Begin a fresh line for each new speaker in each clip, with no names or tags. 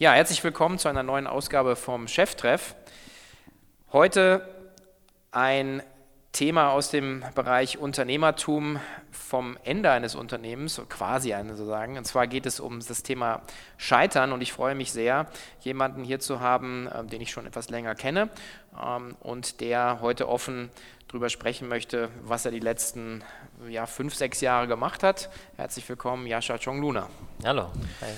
Ja, herzlich willkommen zu einer neuen Ausgabe vom Cheftreff. Heute ein Thema aus dem Bereich Unternehmertum vom Ende eines Unternehmens, quasi sozusagen. Und zwar geht es um das Thema Scheitern und ich freue mich sehr, jemanden hier zu haben, ähm, den ich schon etwas länger kenne ähm, und der heute offen darüber sprechen möchte, was er die letzten ja, fünf, sechs Jahre gemacht hat. Herzlich willkommen, Jascha Chongluna.
Hallo.
Hi.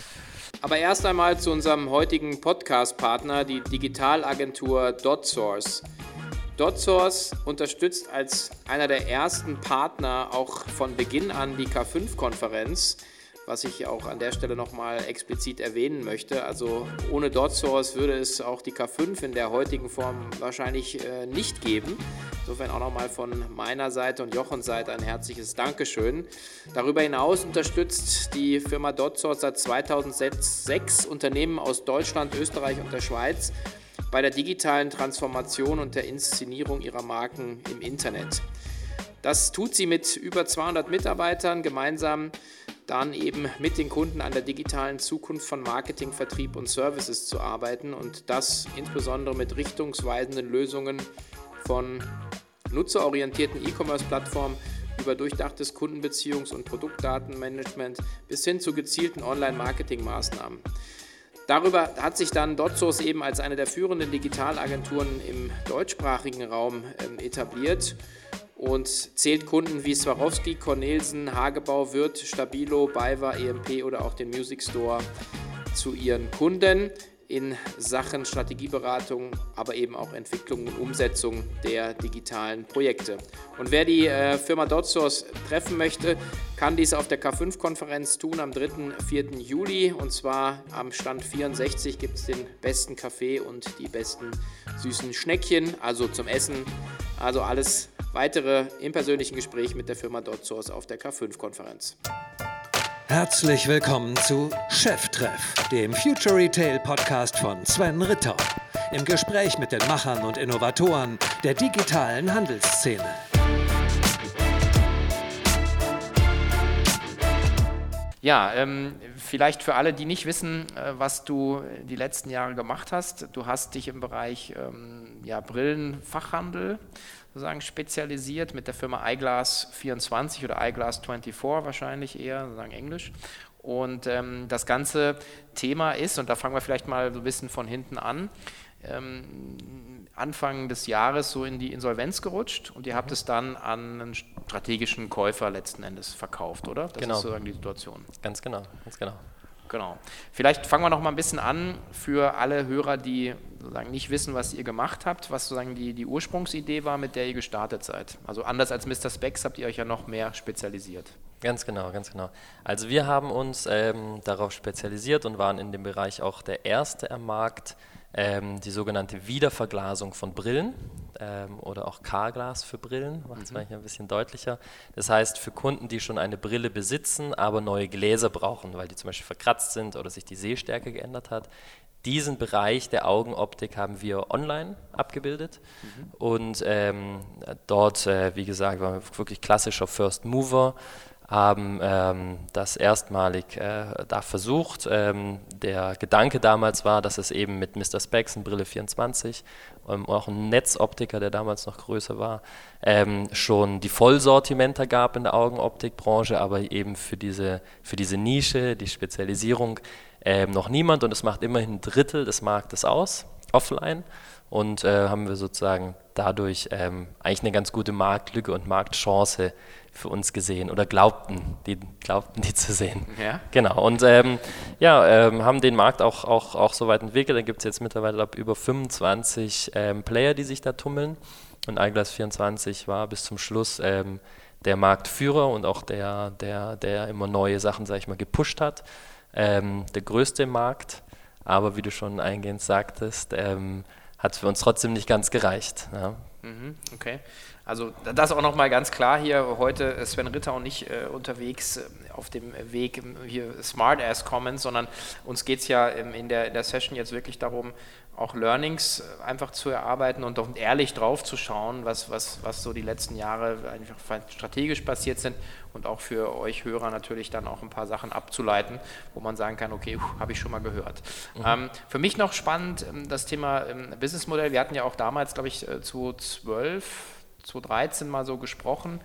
Aber erst einmal zu unserem heutigen Podcast-Partner, die Digitalagentur DotSource. DotSource unterstützt als einer der ersten Partner auch von Beginn an die K5-Konferenz, was ich auch an der Stelle nochmal explizit erwähnen möchte. Also ohne DotSource würde es auch die K5 in der heutigen Form wahrscheinlich äh, nicht geben. Insofern auch nochmal von meiner Seite und Jochens Seite ein herzliches Dankeschön. Darüber hinaus unterstützt die Firma DotSource seit 2006 Unternehmen aus Deutschland, Österreich und der Schweiz bei der digitalen Transformation und der Inszenierung ihrer Marken im Internet. Das tut sie mit über 200 Mitarbeitern gemeinsam dann eben mit den Kunden an der digitalen Zukunft von Marketing, Vertrieb und Services zu arbeiten und das insbesondere mit richtungsweisenden Lösungen von nutzerorientierten E-Commerce-Plattformen über durchdachtes Kundenbeziehungs- und Produktdatenmanagement bis hin zu gezielten Online-Marketing-Maßnahmen. Darüber hat sich dann DotSource eben als eine der führenden Digitalagenturen im deutschsprachigen Raum äh, etabliert und zählt Kunden wie Swarovski, Cornelsen, Hagebau, Wirth, Stabilo, BayWa, EMP oder auch den Music Store zu ihren Kunden in Sachen Strategieberatung, aber eben auch Entwicklung und Umsetzung der digitalen Projekte. Und wer die äh, Firma DotSource treffen möchte, kann dies auf der K5-Konferenz tun am 3. 4. Juli. Und zwar am Stand 64 gibt es den besten Kaffee und die besten süßen Schneckchen, also zum Essen. Also alles weitere im persönlichen Gespräch mit der Firma DotSource auf der K5-Konferenz.
Herzlich willkommen zu Cheftreff, dem Future Retail Podcast von Sven Ritter. Im Gespräch mit den Machern und Innovatoren der digitalen Handelsszene.
Ja, ähm, vielleicht für alle, die nicht wissen, äh, was du die letzten Jahre gemacht hast. Du hast dich im Bereich ähm, ja, Brillenfachhandel sozusagen spezialisiert mit der Firma iGlass 24 oder iGlass 24 wahrscheinlich eher, sozusagen Englisch. Und ähm, das ganze Thema ist, und da fangen wir vielleicht mal so ein bisschen von hinten an, ähm, Anfang des Jahres so in die Insolvenz gerutscht und ihr habt mhm. es dann an einen strategischen Käufer letzten Endes verkauft, oder?
Das genau.
ist sozusagen die Situation.
Ganz genau, ganz genau.
Genau. Vielleicht fangen wir noch mal ein bisschen an für alle Hörer, die sozusagen nicht wissen, was ihr gemacht habt, was sozusagen die, die Ursprungsidee war, mit der ihr gestartet seid. Also anders als Mr. Specs habt ihr euch ja noch mehr spezialisiert.
Ganz genau, ganz genau. Also wir haben uns ähm, darauf spezialisiert und waren in dem Bereich auch der Erste am Markt, ähm, die sogenannte Wiederverglasung von Brillen ähm, oder auch K-Glas für Brillen, macht es mhm. manchmal ein bisschen deutlicher. Das heißt, für Kunden, die schon eine Brille besitzen, aber neue Gläser brauchen, weil die zum Beispiel verkratzt sind oder sich die Sehstärke geändert hat, diesen Bereich der Augenoptik haben wir online abgebildet mhm. und ähm, dort, äh, wie gesagt, waren wir wirklich klassischer First Mover haben ähm, das erstmalig äh, da versucht. Ähm, der Gedanke damals war, dass es eben mit Mr. Specs und Brille 24 ähm, auch ein Netzoptiker, der damals noch größer war, ähm, schon die Vollsortimenter gab in der Augenoptikbranche, aber eben für diese, für diese Nische, die Spezialisierung, ähm, noch niemand und es macht immerhin ein Drittel des Marktes aus, offline. Und äh, haben wir sozusagen dadurch ähm, eigentlich eine ganz gute Marktlücke und Marktchance für uns gesehen oder glaubten, die glaubten die zu sehen. Ja. Genau. Und ähm, ja, ähm, haben den Markt auch, auch, auch so weit entwickelt. Da gibt es jetzt mittlerweile ab über 25 ähm, Player, die sich da tummeln. Und iGlass 24 war bis zum Schluss ähm, der Marktführer und auch der, der, der immer neue Sachen, sage ich mal, gepusht hat. Ähm, der größte Markt, aber wie du schon eingehend sagtest, ähm, hat für uns trotzdem nicht ganz gereicht. Ja.
Mhm, okay. Also das auch nochmal ganz klar hier, heute Sven Ritter und ich äh, unterwegs äh, auf dem Weg ähm, hier Smart Ass Comments, sondern uns geht es ja in der, in der Session jetzt wirklich darum, auch Learnings äh, einfach zu erarbeiten und auch ehrlich drauf zu schauen, was, was, was so die letzten Jahre einfach strategisch passiert sind und auch für euch Hörer natürlich dann auch ein paar Sachen abzuleiten, wo man sagen kann, okay, habe ich schon mal gehört. Mhm. Ähm, für mich noch spannend ähm, das Thema ähm, Businessmodell. Wir hatten ja auch damals, glaube ich, 2012 äh, 2013 mal so gesprochen,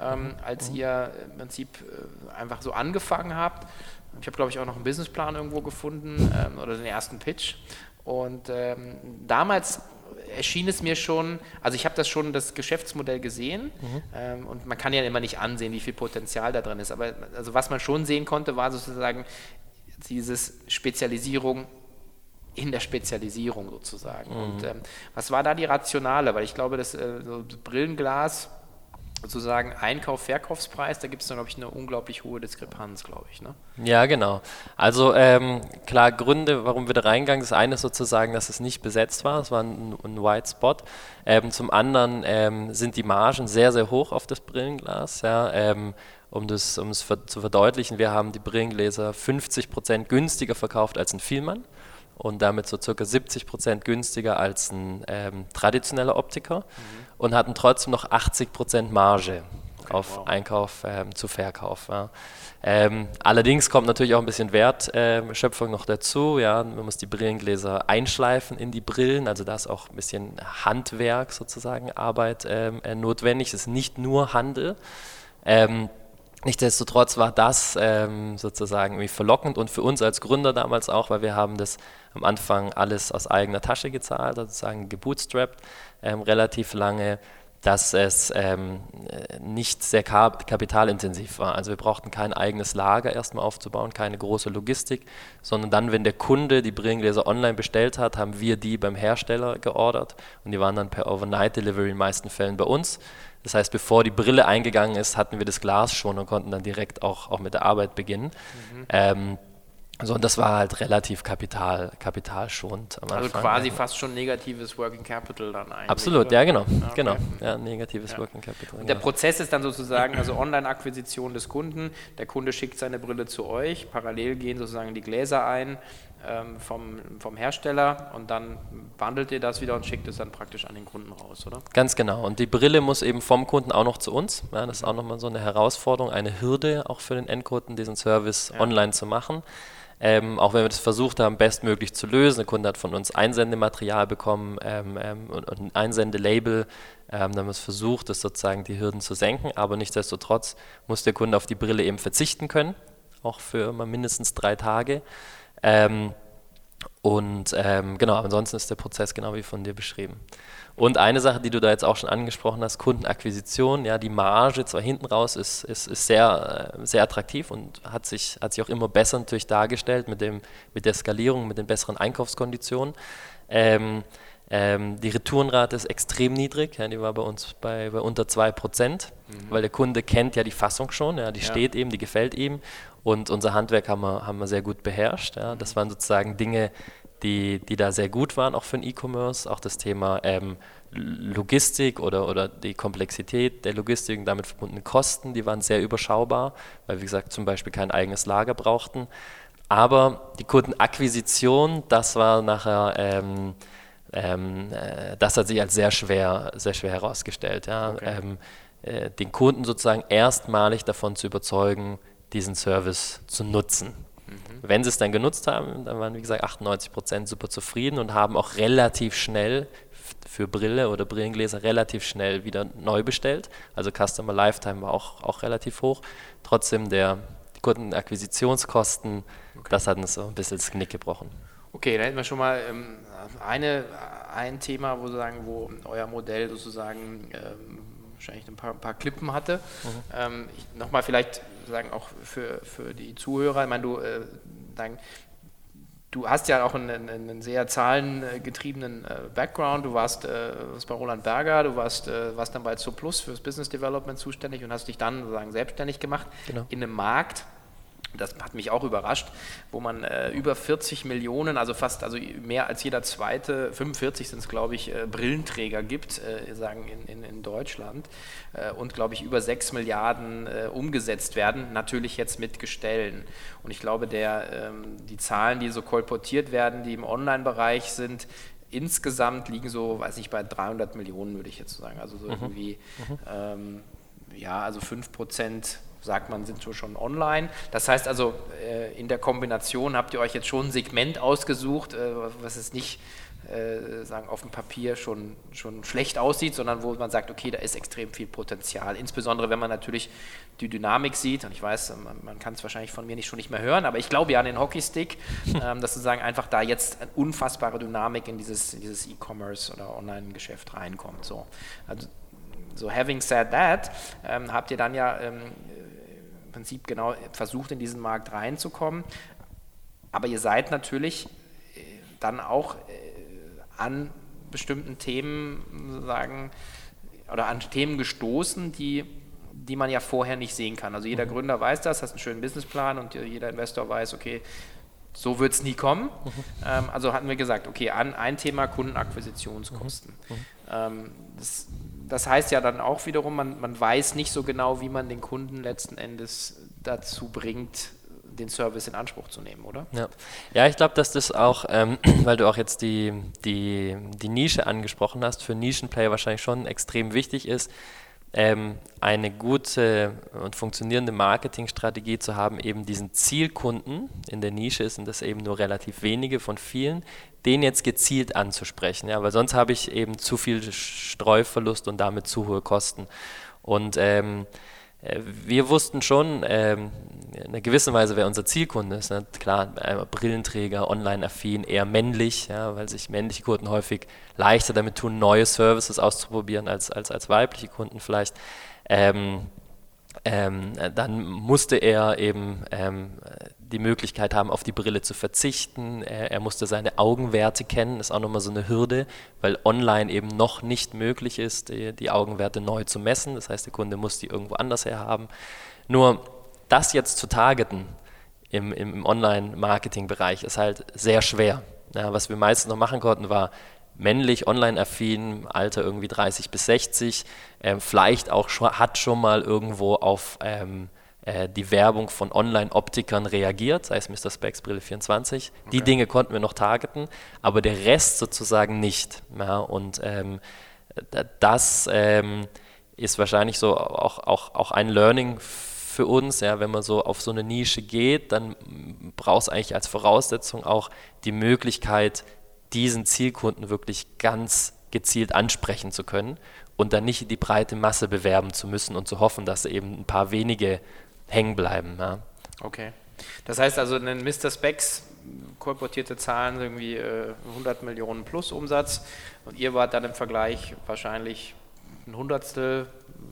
ähm, mhm. als mhm. ihr im Prinzip äh, einfach so angefangen habt. Ich habe, glaube ich, auch noch einen Businessplan irgendwo gefunden ähm, oder den ersten Pitch. Und ähm, damals erschien es mir schon, also ich habe das schon das Geschäftsmodell gesehen mhm. ähm, und man kann ja immer nicht ansehen, wie viel Potenzial da drin ist. Aber also was man schon sehen konnte, war sozusagen dieses Spezialisierung in der Spezialisierung sozusagen. Mhm. Und ähm, was war da die Rationale? Weil ich glaube, das äh, so Brillenglas sozusagen Einkauf, Verkaufspreis, da gibt es dann, glaube ich, eine unglaublich hohe Diskrepanz, glaube ich. Ne?
Ja, genau. Also ähm, klar, Gründe, warum wir da reingegangen, das eine ist sozusagen, dass es nicht besetzt war, es war ein, ein White Spot. Ähm, zum anderen ähm, sind die Margen sehr, sehr hoch auf das Brillenglas. Ja, ähm, um das um es zu verdeutlichen, wir haben die Brillengläser 50% günstiger verkauft als ein Vielmann und damit so circa 70 Prozent günstiger als ein ähm, traditioneller Optiker mhm. und hatten trotzdem noch 80 Prozent Marge okay, auf wow. Einkauf ähm, zu Verkauf. Ja. Ähm, allerdings kommt natürlich auch ein bisschen Wertschöpfung noch dazu. Ja. Man muss die Brillengläser einschleifen in die Brillen, also da ist auch ein bisschen Handwerk sozusagen, Arbeit ähm, äh, notwendig. Es ist nicht nur Handel. Ähm, Nichtsdestotrotz war das ähm, sozusagen irgendwie verlockend und für uns als Gründer damals auch, weil wir haben das am Anfang alles aus eigener Tasche gezahlt, sozusagen gebootstrapped, ähm, relativ lange, dass es ähm, nicht sehr kapitalintensiv war. Also wir brauchten kein eigenes Lager erstmal aufzubauen, keine große Logistik, sondern dann, wenn der Kunde die Brillengläser online bestellt hat, haben wir die beim Hersteller geordert und die waren dann per Overnight Delivery in den meisten Fällen bei uns. Das heißt, bevor die Brille eingegangen ist, hatten wir das Glas schon und konnten dann direkt auch, auch mit der Arbeit beginnen. Mhm. Ähm, so, und das war halt relativ kapital, kapitalschonend.
also Anfang. quasi fast schon negatives Working Capital dann eigentlich.
Absolut, oder? ja genau, okay. genau, ja, negatives ja. Working Capital.
Und der Prozess ist dann sozusagen also Online-Akquisition des Kunden. Der Kunde schickt seine Brille zu euch, parallel gehen sozusagen die Gläser ein ähm, vom, vom Hersteller und dann wandelt ihr das wieder und schickt es dann praktisch an den Kunden raus, oder?
Ganz genau. Und die Brille muss eben vom Kunden auch noch zu uns. Ja, das ist auch nochmal so eine Herausforderung, eine Hürde auch für den Endkunden, diesen Service online zu machen. Ähm, auch wenn wir das versucht haben, bestmöglich zu lösen. Der Kunde hat von uns Einsendematerial bekommen ähm, ähm, und, und, ein Einsendelabel. Ähm, dann haben wir versucht, das sozusagen die Hürden zu senken, aber nichtsdestotrotz muss der Kunde auf die Brille eben verzichten können, auch für immer mindestens drei Tage. Ähm, und ähm, genau, ansonsten ist der Prozess genau wie von dir beschrieben. Und eine Sache, die du da jetzt auch schon angesprochen hast, Kundenakquisition, ja, die Marge zwar hinten raus ist, ist, ist sehr, äh, sehr attraktiv und hat sich, hat sich auch immer besser natürlich dargestellt mit, dem, mit der Skalierung, mit den besseren Einkaufskonditionen. Ähm, ähm, die Retourenrate ist extrem niedrig, ja, die war bei uns bei, bei unter 2%, mhm. weil der Kunde kennt ja die Fassung schon, ja, die ja. steht ihm, die gefällt ihm und unser Handwerk haben wir, haben wir sehr gut beherrscht. Ja. Das waren sozusagen Dinge, die, die da sehr gut waren, auch für den E-Commerce. Auch das Thema ähm, Logistik oder, oder die Komplexität der Logistik und damit verbundene Kosten, die waren sehr überschaubar, weil, wie gesagt, zum Beispiel kein eigenes Lager brauchten. Aber die Kundenakquisition, das war nachher, ähm, ähm, äh, das hat sich als sehr schwer, sehr schwer herausgestellt. Ja. Okay. Ähm, äh, den Kunden sozusagen erstmalig davon zu überzeugen, diesen Service zu nutzen. Mhm. Wenn sie es dann genutzt haben, dann waren wie gesagt 98 Prozent super zufrieden und haben auch relativ schnell für Brille oder Brillengläser relativ schnell wieder neu bestellt. Also Customer Lifetime war auch, auch relativ hoch. Trotzdem der, die Kundenakquisitionskosten, okay. das hat uns so ein bisschen das Knick gebrochen.
Okay, da hätten wir schon mal ähm, eine, ein Thema, wo, sagen, wo euer Modell sozusagen ähm, wahrscheinlich ein paar, ein paar Klippen hatte. Mhm. Ähm, Nochmal vielleicht sagen auch für, für die Zuhörer, ich meine, du, äh, sagen, du hast ja auch einen, einen sehr zahlengetriebenen äh, Background. Du warst, äh, warst bei Roland Berger, du warst, äh, warst dann bei Zooplus fürs Business Development zuständig und hast dich dann sozusagen selbstständig gemacht genau. in einem Markt, das hat mich auch überrascht, wo man äh, über 40 Millionen, also fast also mehr als jeder zweite, 45 sind es glaube ich, äh, Brillenträger gibt, äh, sagen in, in, in Deutschland äh, und glaube ich über 6 Milliarden äh, umgesetzt werden, natürlich jetzt mit Gestellen. Und ich glaube, der, ähm, die Zahlen, die so kolportiert werden, die im Online-Bereich sind, insgesamt liegen so, weiß ich, bei 300 Millionen, würde ich jetzt sagen. Also so mhm. irgendwie, mhm. Ähm, ja, also 5 Prozent sagt man, sind schon online. Das heißt also, äh, in der Kombination habt ihr euch jetzt schon ein Segment ausgesucht, äh, was es nicht äh, sagen, auf dem Papier schon, schon schlecht aussieht, sondern wo man sagt, okay, da ist extrem viel Potenzial. Insbesondere wenn man natürlich die Dynamik sieht, und ich weiß, man, man kann es wahrscheinlich von mir nicht schon nicht mehr hören, aber ich glaube ja an den Hockeystick, ähm, dass sozusagen einfach da jetzt eine unfassbare Dynamik in dieses, dieses E-Commerce oder Online-Geschäft reinkommt. So. Also, so having said that, ähm, habt ihr dann ja ähm, Prinzip genau versucht, in diesen Markt reinzukommen. Aber ihr seid natürlich äh, dann auch äh, an bestimmten Themen sagen oder an Themen gestoßen, die, die man ja vorher nicht sehen kann. Also jeder mhm. Gründer weiß das, hat einen schönen Businessplan und jeder Investor weiß, okay, so wird es nie kommen. Mhm. Ähm, also hatten wir gesagt, okay, an, ein Thema Kundenakquisitionskosten. Mhm. mhm. Ähm, das, das, heißt ja dann auch wiederum, man, man weiß nicht so genau, wie man den Kunden letzten Endes dazu bringt, den Service in Anspruch zu nehmen, oder?
Ja, ja ich glaube, dass das auch, ähm, weil du auch jetzt die, die, die Nische angesprochen hast, für Nischenplayer wahrscheinlich schon extrem wichtig ist, ähm, eine gute und funktionierende Marketingstrategie zu haben, eben diesen Zielkunden in der Nische ist und das eben nur relativ wenige von vielen, den jetzt gezielt anzusprechen, ja, weil sonst habe ich eben zu viel Streuverlust und damit zu hohe Kosten. Und ähm, äh, wir wussten schon, ähm, in einer gewissen Weise, wer unser Zielkunde ist. Ne? Klar, Brillenträger, online-affin, eher männlich, ja, weil sich männliche Kunden häufig leichter damit tun, neue Services auszuprobieren als, als, als weibliche Kunden vielleicht. Ähm, ähm, dann musste er eben ähm, die Möglichkeit haben, auf die Brille zu verzichten. Er, er, musste seine Augenwerte kennen, ist auch nochmal so eine Hürde, weil online eben noch nicht möglich ist, die, die Augenwerte neu zu messen. Das heißt, der Kunde muss die irgendwo anders her haben. Nur das jetzt zu targeten im, im Online-Marketing-Bereich ist halt sehr schwer. Ja, was wir meistens noch machen konnten, war männlich, online-affin, Alter irgendwie 30 bis 60, äh, vielleicht auch schon, hat schon mal irgendwo auf ähm, äh, die Werbung von Online-Optikern reagiert, sei es Mr. Specs Brille 24. Okay. Die Dinge konnten wir noch targeten, aber der Rest sozusagen nicht. Ja, und ähm, das ähm, ist wahrscheinlich so auch, auch, auch ein Learning für uns, ja, wenn man so auf so eine Nische geht, dann braucht es eigentlich als Voraussetzung auch die Möglichkeit, diesen Zielkunden wirklich ganz gezielt ansprechen zu können und dann nicht die breite Masse bewerben zu müssen und zu hoffen, dass eben ein paar wenige hängen bleiben. Ja.
Okay. Das heißt also, ein Mr. Specs kolportierte Zahlen irgendwie äh, 100 Millionen plus Umsatz und ihr wart dann im Vergleich wahrscheinlich ein Hundertstel,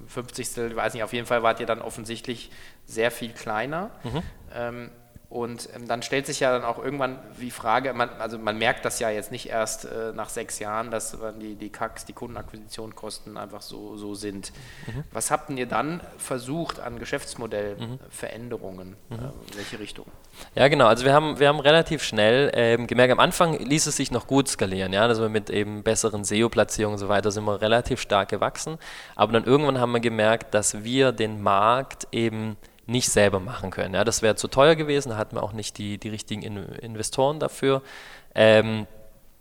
Fünfzigstel, ich weiß nicht, auf jeden Fall wart ihr dann offensichtlich sehr viel kleiner. Mhm. Ähm, und ähm, dann stellt sich ja dann auch irgendwann die Frage, man, also man merkt das ja jetzt nicht erst äh, nach sechs Jahren, dass die, die CACs, die Kundenakquisitionskosten einfach so, so sind. Mhm. Was habt ihr dann versucht an Geschäftsmodellveränderungen? Mhm. Äh, in welche Richtung?
Ja, genau. Also wir haben, wir haben relativ schnell ähm, gemerkt, am Anfang ließ es sich noch gut skalieren. Ja? Also mit eben besseren SEO-Platzierungen und so weiter sind wir relativ stark gewachsen. Aber dann irgendwann haben wir gemerkt, dass wir den Markt eben nicht selber machen können. Ja, das wäre zu teuer gewesen, da hatten wir auch nicht die, die richtigen in Investoren dafür, ähm,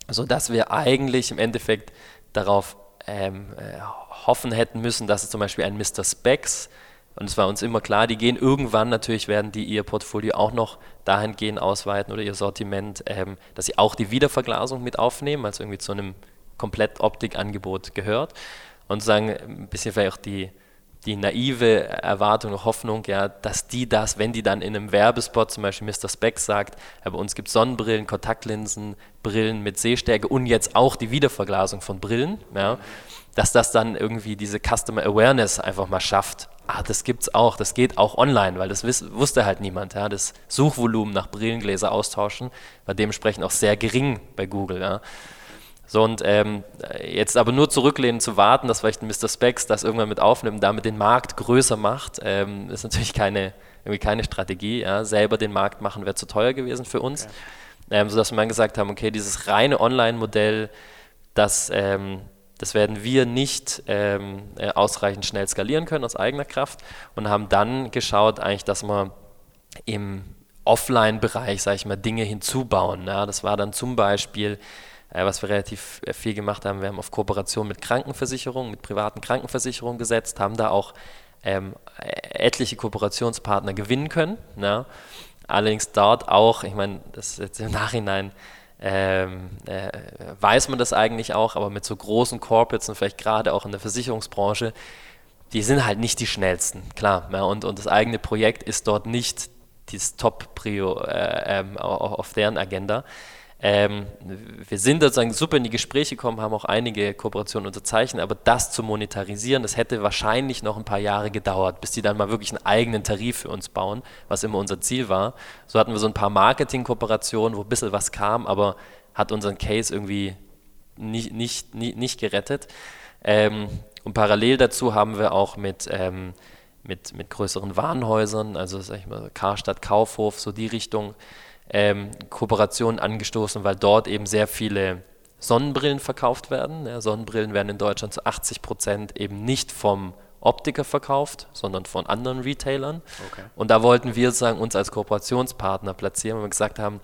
sodass wir eigentlich im Endeffekt darauf ähm, äh, hoffen hätten müssen, dass es zum Beispiel ein Mr. Specs, und es war uns immer klar, die gehen irgendwann, natürlich werden die ihr Portfolio auch noch dahingehend ausweiten oder ihr Sortiment, ähm, dass sie auch die Wiederverglasung mit aufnehmen, also irgendwie zu einem komplett Optikangebot gehört und sagen, ein bisschen vielleicht auch die die naive Erwartung und Hoffnung, ja, dass die das, wenn die dann in einem Werbespot, zum Beispiel Mr. Speck sagt, ja, bei uns gibt es Sonnenbrillen, Kontaktlinsen, Brillen mit Sehstärke und jetzt auch die Wiederverglasung von Brillen, ja, dass das dann irgendwie diese Customer Awareness einfach mal schafft. Ah, das gibt's auch, das geht auch online, weil das wusste halt niemand. Ja. Das Suchvolumen nach Brillengläser austauschen war dementsprechend auch sehr gering bei Google. Ja. So und ähm, jetzt aber nur zurücklehnen zu warten, dass vielleicht Mr. Specs das irgendwann mit aufnimmt damit den Markt größer macht, ähm, ist natürlich keine, irgendwie keine Strategie. Ja. Selber den Markt machen wäre zu teuer gewesen für uns. Okay. Ähm, sodass wir dann gesagt haben, okay, dieses reine Online-Modell, das, ähm, das werden wir nicht ähm, äh, ausreichend schnell skalieren können aus eigener Kraft und haben dann geschaut, eigentlich, dass wir im Offline-Bereich, sage ich mal, Dinge hinzubauen. Ja. Das war dann zum Beispiel was wir relativ äh, viel gemacht haben, wir haben auf Kooperation mit Krankenversicherungen, mit privaten Krankenversicherungen gesetzt, haben da auch ähm, etliche Kooperationspartner gewinnen können. Ja. Allerdings dort auch, ich meine, das ist jetzt im Nachhinein ähm, äh, weiß man das eigentlich auch, aber mit so großen Corporates und vielleicht gerade auch in der Versicherungsbranche, die sind halt nicht die schnellsten, klar. Ja, und, und das eigene Projekt ist dort nicht das Top-Prio äh, ähm, auf deren Agenda. Ähm, wir sind sozusagen super in die Gespräche gekommen, haben auch einige Kooperationen unterzeichnet, aber das zu monetarisieren, das hätte wahrscheinlich noch ein paar Jahre gedauert, bis die dann mal wirklich einen eigenen Tarif für uns bauen, was immer unser Ziel war. So hatten wir so ein paar Marketing-Kooperationen, wo ein bisschen was kam, aber hat unseren Case irgendwie nicht, nicht, nicht, nicht gerettet. Ähm, und parallel dazu haben wir auch mit, ähm, mit, mit größeren Warenhäusern, also sag ich mal, Karstadt, Kaufhof, so die Richtung, ähm, Kooperationen angestoßen, weil dort eben sehr viele Sonnenbrillen verkauft werden. Ja, Sonnenbrillen werden in Deutschland zu 80 Prozent eben nicht vom Optiker verkauft, sondern von anderen Retailern. Okay. Und da wollten wir sozusagen uns als Kooperationspartner platzieren, weil wir gesagt haben,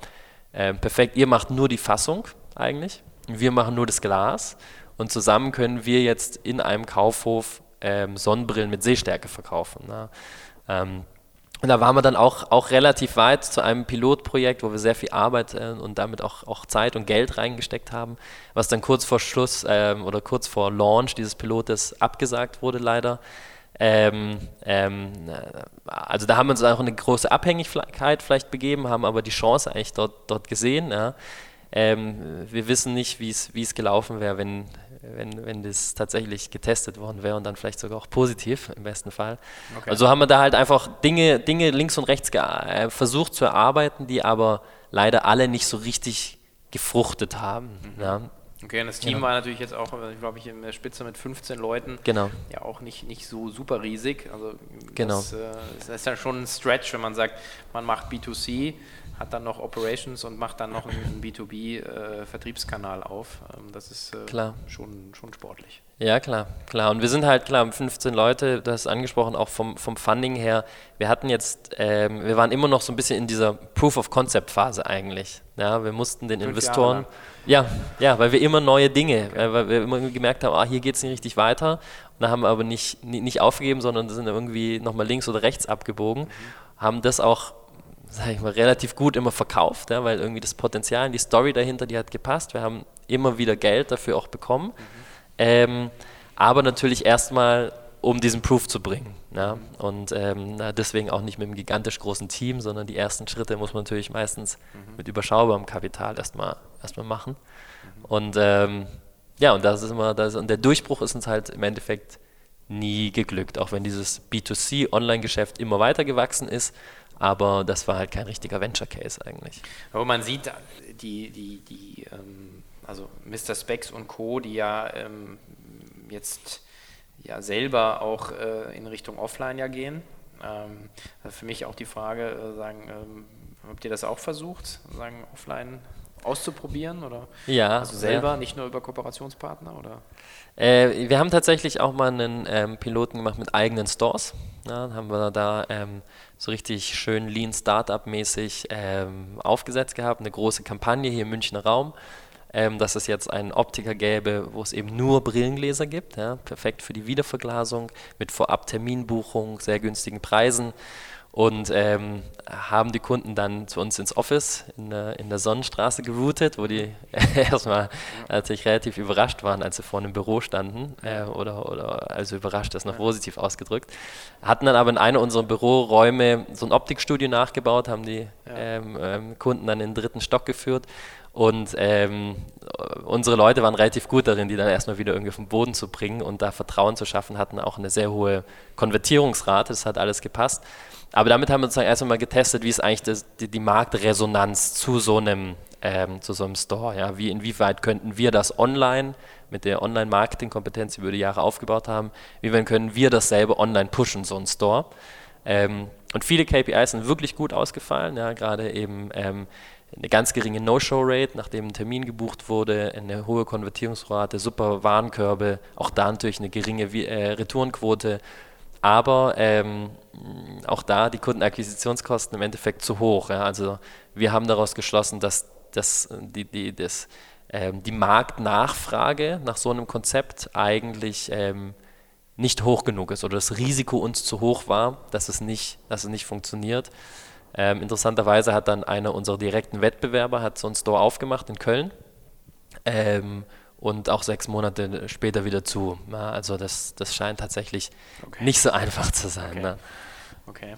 äh, perfekt, ihr macht nur die Fassung eigentlich, wir machen nur das Glas und zusammen können wir jetzt in einem Kaufhof ähm, Sonnenbrillen mit Sehstärke verkaufen. Ne? Ähm, und da waren wir dann auch, auch relativ weit zu einem Pilotprojekt, wo wir sehr viel Arbeit äh, und damit auch, auch Zeit und Geld reingesteckt haben, was dann kurz vor Schluss ähm, oder kurz vor Launch dieses Pilotes abgesagt wurde leider. Ähm, ähm, also da haben wir uns auch eine große Abhängigkeit vielleicht begeben, haben aber die Chance eigentlich dort, dort gesehen. Ja. Ähm, wir wissen nicht, wie es gelaufen wäre, wenn, wenn, wenn das tatsächlich getestet worden wäre und dann vielleicht sogar auch positiv im besten Fall. Okay. Also haben wir da halt einfach Dinge, Dinge links und rechts äh, versucht zu erarbeiten, die aber leider alle nicht so richtig gefruchtet haben. Mhm. Ja.
Okay, und das Team genau. war natürlich jetzt auch, glaube ich, in der Spitze mit 15 Leuten.
Genau.
Ja, auch nicht, nicht so super riesig. Also
genau.
das, äh, das ist ja schon ein Stretch, wenn man sagt, man macht B2C hat dann noch Operations und macht dann noch einen B2B-Vertriebskanal äh, auf. Ähm, das ist äh,
klar.
Schon, schon sportlich.
Ja, klar, klar. Und wir sind halt, klar, 15 Leute, das ist angesprochen, auch vom, vom Funding her. Wir hatten jetzt, ähm, wir waren immer noch so ein bisschen in dieser Proof-of-Concept-Phase eigentlich. Ja, wir mussten den Fünf Investoren, ja, ja, weil wir immer neue Dinge, okay. weil wir immer gemerkt haben, ah, hier geht es nicht richtig weiter. Und da haben wir aber nicht, nicht aufgegeben, sondern sind irgendwie nochmal links oder rechts abgebogen, mhm. haben das auch sage ich mal, relativ gut immer verkauft, ja, weil irgendwie das Potenzial und die Story dahinter, die hat gepasst. Wir haben immer wieder Geld dafür auch bekommen. Mhm. Ähm, aber natürlich erstmal, um diesen Proof zu bringen. Ja. Und ähm, deswegen auch nicht mit einem gigantisch großen Team, sondern die ersten Schritte muss man natürlich meistens mhm. mit überschaubarem Kapital erstmal, erstmal machen. Mhm. Und ähm, ja, und das ist immer, das, und der Durchbruch ist uns halt im Endeffekt nie geglückt, auch wenn dieses B2C-Online-Geschäft immer weiter gewachsen ist aber das war halt kein richtiger Venture Case eigentlich.
Aber man sieht, die, die, die ähm, also Mr. Specs und Co., die ja ähm, jetzt ja selber auch äh, in Richtung Offline ja gehen. Ähm, für mich auch die Frage, äh, sagen, ähm, habt ihr das auch versucht, sagen Offline auszuprobieren oder
ja,
also selber, ja. nicht nur über Kooperationspartner oder?
Äh, wir haben tatsächlich auch mal einen ähm, Piloten gemacht mit eigenen Stores. Ja, haben wir da ähm, so richtig schön Lean Startup mäßig ähm, aufgesetzt gehabt, eine große Kampagne hier im Münchner Raum, ähm, dass es jetzt einen Optiker gäbe, wo es eben nur Brillengläser gibt, ja, perfekt für die Wiederverglasung, mit Vorab-Terminbuchung, sehr günstigen Preisen und ähm, haben die Kunden dann zu uns ins Office in der, in der Sonnenstraße geroutet, wo die erstmal natürlich relativ überrascht waren, als sie vor einem Büro standen äh, oder, oder also überrascht ist noch positiv ausgedrückt. Hatten dann aber in einer unserer Büroräume so ein Optikstudio nachgebaut, haben die ähm, ähm, Kunden dann in den dritten Stock geführt und ähm, unsere Leute waren relativ gut darin, die dann erstmal wieder irgendwie auf den Boden zu bringen und da Vertrauen zu schaffen, hatten auch eine sehr hohe Konvertierungsrate, das hat alles gepasst. Aber damit haben wir sozusagen erst einmal getestet, wie ist eigentlich das, die, die, Marktresonanz zu so einem, ähm, zu so einem Store. Ja? Wie, inwieweit könnten wir das online mit der Online-Marketing-Kompetenz, die wir die Jahre aufgebaut haben, wie können wir das selber online pushen, so ein Store. Ähm, und viele KPIs sind wirklich gut ausgefallen, ja, gerade eben ähm, eine ganz geringe No-Show-Rate, nachdem ein Termin gebucht wurde, eine hohe Konvertierungsrate, super Warenkörbe, auch da natürlich eine geringe äh, Retourenquote, aber ähm, auch da die Kundenakquisitionskosten im Endeffekt zu hoch. Ja. Also wir haben daraus geschlossen, dass, dass die, die, das, ähm, die Marktnachfrage nach so einem Konzept eigentlich ähm, nicht hoch genug ist oder das Risiko uns zu hoch war, dass es nicht, dass es nicht funktioniert. Ähm, interessanterweise hat dann einer unserer direkten Wettbewerber hat so einen Store aufgemacht in Köln ähm, und auch sechs Monate später wieder zu. Ja, also das, das scheint tatsächlich okay. nicht so einfach zu sein.
Okay.
Ne?
okay.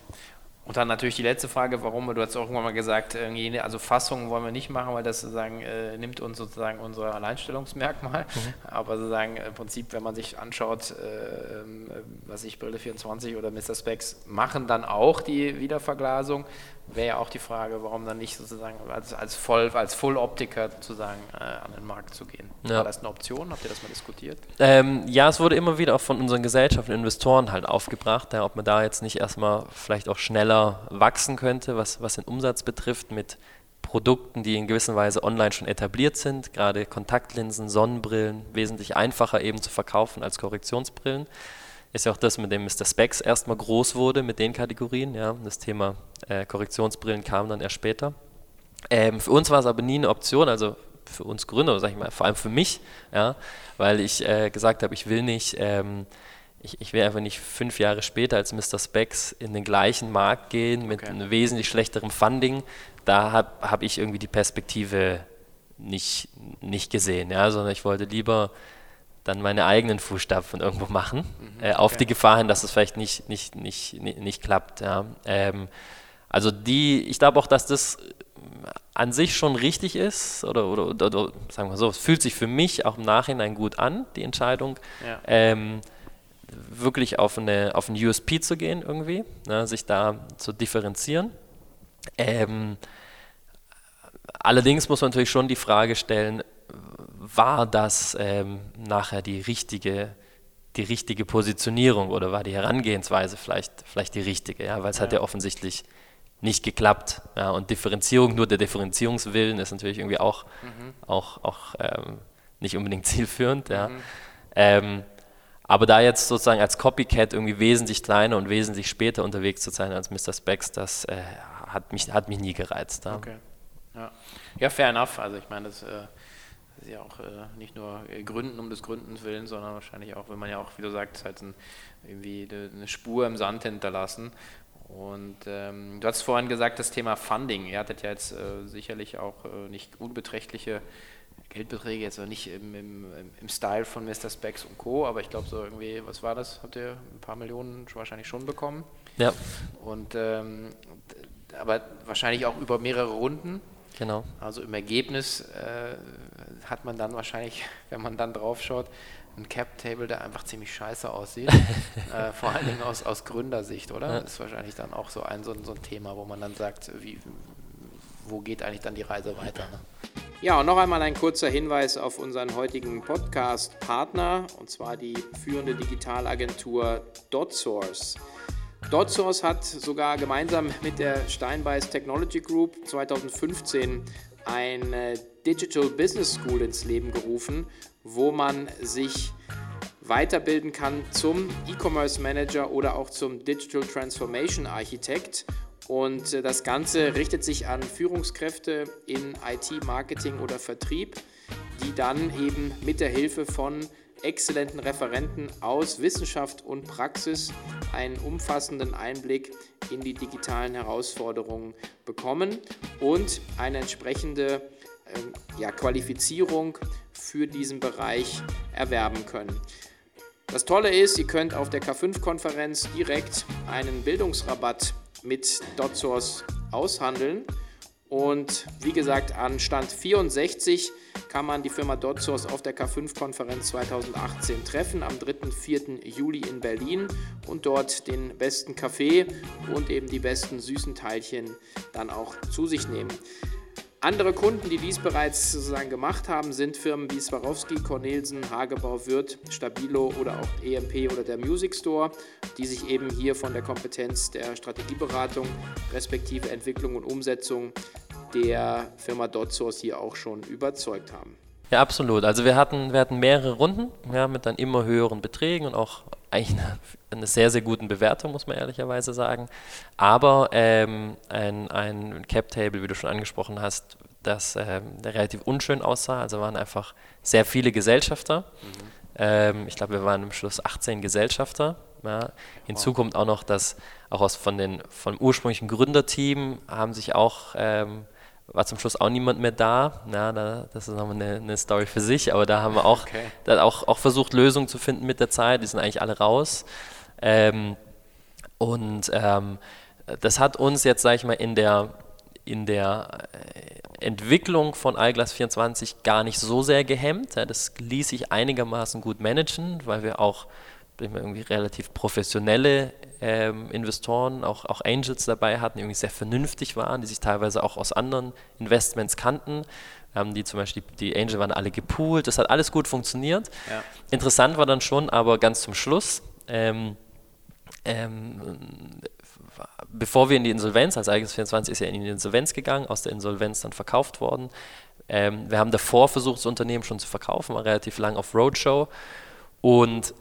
Und dann natürlich die letzte Frage, warum, du hast auch irgendwann mal gesagt, also Fassungen wollen wir nicht machen, weil das sozusagen äh, nimmt uns sozusagen unser Alleinstellungsmerkmal. Mhm. Aber sozusagen im Prinzip, wenn man sich anschaut, äh, ähm, was ich Brille 24 oder Mr. Specs machen dann auch die Wiederverglasung wäre ja auch die Frage, warum dann nicht sozusagen als, als, Voll, als Full-Optiker sozusagen äh, an den Markt zu gehen. Ja. War das eine Option? Habt ihr das mal diskutiert?
Ähm, ja, es wurde immer wieder auch von unseren Gesellschaften und Investoren halt aufgebracht, ja, ob man da jetzt nicht erstmal vielleicht auch schneller wachsen könnte, was, was den Umsatz betrifft mit Produkten, die in gewisser Weise online schon etabliert sind, gerade Kontaktlinsen, Sonnenbrillen, wesentlich einfacher eben zu verkaufen als Korrektionsbrillen ist ja auch das, mit dem Mr. Specs erstmal groß wurde, mit den Kategorien. Ja. Das Thema äh, Korrektionsbrillen kam dann erst später. Ähm, für uns war es aber nie eine Option, also für uns Gründer, sag ich mal, vor allem für mich, ja, weil ich äh, gesagt habe, ich will nicht, ähm, ich, ich, will einfach nicht fünf Jahre später als Mr. Specs in den gleichen Markt gehen mit okay. einem wesentlich schlechteren Funding. Da habe hab ich irgendwie die Perspektive nicht, nicht gesehen, ja, sondern ich wollte lieber dann meine eigenen Fußstapfen irgendwo machen, mhm, äh, auf okay. die Gefahr hin, dass es vielleicht nicht, nicht, nicht, nicht, nicht klappt. Ja. Ähm, also die, ich glaube auch, dass das an sich schon richtig ist, oder, oder, oder, oder, sagen wir so, es fühlt sich für mich auch im Nachhinein gut an, die Entscheidung, ja. ähm, wirklich auf, eine, auf ein USP zu gehen irgendwie, ne, sich da zu differenzieren. Ähm, allerdings muss man natürlich schon die Frage stellen, war das ähm, nachher die richtige, die richtige Positionierung oder war die Herangehensweise vielleicht, vielleicht die richtige? Ja? Weil es ja. hat ja offensichtlich nicht geklappt. Ja? Und Differenzierung, nur der Differenzierungswillen ist natürlich irgendwie auch, mhm. auch, auch ähm, nicht unbedingt zielführend. Ja? Mhm. Ähm, aber da jetzt sozusagen als Copycat irgendwie wesentlich kleiner und wesentlich später unterwegs zu sein als Mr. Specs, das äh, hat, mich, hat mich nie gereizt.
Ja. Okay. Ja. ja, fair enough. Also ich meine, das äh, ist ja auch äh, nicht nur äh, Gründen um des Gründens willen, sondern wahrscheinlich auch, wenn man ja auch, wie du sagst, halt ein, irgendwie eine Spur im Sand hinterlassen. Und ähm, du hast vorhin gesagt, das Thema Funding. Ihr hattet ja jetzt äh, sicherlich auch äh, nicht unbeträchtliche Geldbeträge, jetzt auch nicht im, im, im, Style von Mr. Specs und Co., aber ich glaube so irgendwie, was war das? Habt ihr ein paar Millionen wahrscheinlich schon bekommen?
Ja.
Und ähm, aber wahrscheinlich auch über mehrere Runden.
Genau.
Also im Ergebnis äh, hat man dann wahrscheinlich, wenn man dann drauf schaut, ein Cap-Table, der einfach ziemlich scheiße aussieht. äh, vor allen Dingen aus, aus Gründersicht, oder? Ja. Das ist wahrscheinlich dann auch so ein, so, so ein Thema, wo man dann sagt, wie, wo geht eigentlich dann die Reise weiter? Ne? Ja, und noch einmal ein kurzer Hinweis auf unseren heutigen Podcast-Partner, und zwar die führende Digitalagentur DotSource. DotSource hat sogar gemeinsam mit der Steinbeiß Technology Group 2015 eine Digital Business School ins Leben gerufen, wo man sich weiterbilden kann zum E-Commerce Manager oder auch zum Digital Transformation Architekt. Und äh, das Ganze richtet sich an Führungskräfte in IT, Marketing oder Vertrieb, die dann eben mit der Hilfe von exzellenten Referenten aus Wissenschaft und Praxis einen umfassenden Einblick in die digitalen Herausforderungen bekommen und eine entsprechende äh, ja, Qualifizierung für diesen Bereich erwerben können. Das Tolle ist, ihr könnt auf der K5-Konferenz direkt einen Bildungsrabatt mit DotSource aushandeln. Und wie gesagt, an Stand 64 kann man die Firma DotSource auf der K5-Konferenz 2018 treffen, am 3. 4. Juli in Berlin und dort den besten Kaffee und eben die besten süßen Teilchen dann auch zu sich nehmen. Andere Kunden, die dies bereits sozusagen gemacht haben, sind Firmen wie Swarovski, Cornelsen, Hagebau, Wirth, Stabilo oder auch EMP oder der Music Store, die sich eben hier von der Kompetenz der Strategieberatung respektive Entwicklung und Umsetzung der Firma DotSource hier auch schon überzeugt haben.
Ja, absolut. Also wir hatten, wir hatten mehrere Runden ja, mit dann immer höheren Beträgen und auch eigentlich eine, eine sehr, sehr guten Bewertung, muss man ehrlicherweise sagen. Aber ähm, ein, ein Cap-Table, wie du schon angesprochen hast, das ähm, relativ unschön aussah. Also waren einfach sehr viele Gesellschafter. Mhm. Ähm, ich glaube, wir waren im Schluss 18 Gesellschafter. Ja. Hinzu wow. kommt auch noch, dass auch aus von den vom ursprünglichen Gründerteam haben sich auch ähm, war zum Schluss auch niemand mehr da. Ja, da, das ist nochmal eine, eine Story für sich, aber da haben wir auch, okay. da auch, auch versucht, Lösungen zu finden mit der Zeit. Die sind eigentlich alle raus. Ähm, und ähm, das hat uns jetzt, sage ich mal, in der, in der äh, Entwicklung von iGlass 24 gar nicht so sehr gehemmt. Ja, das ließ sich einigermaßen gut managen, weil wir auch irgendwie relativ professionelle ähm, Investoren, auch, auch Angels dabei hatten, die irgendwie sehr vernünftig waren, die sich teilweise auch aus anderen Investments kannten. Ähm, die zum Beispiel, die Angel waren alle gepoolt, das hat alles gut funktioniert. Ja. Interessant war dann schon, aber ganz zum Schluss, ähm, ähm bevor wir in die Insolvenz, als eigenes 24 ist ja in die Insolvenz gegangen, aus der Insolvenz dann verkauft worden. Ähm, wir haben davor versucht, das Unternehmen schon zu verkaufen, war relativ lang auf Roadshow und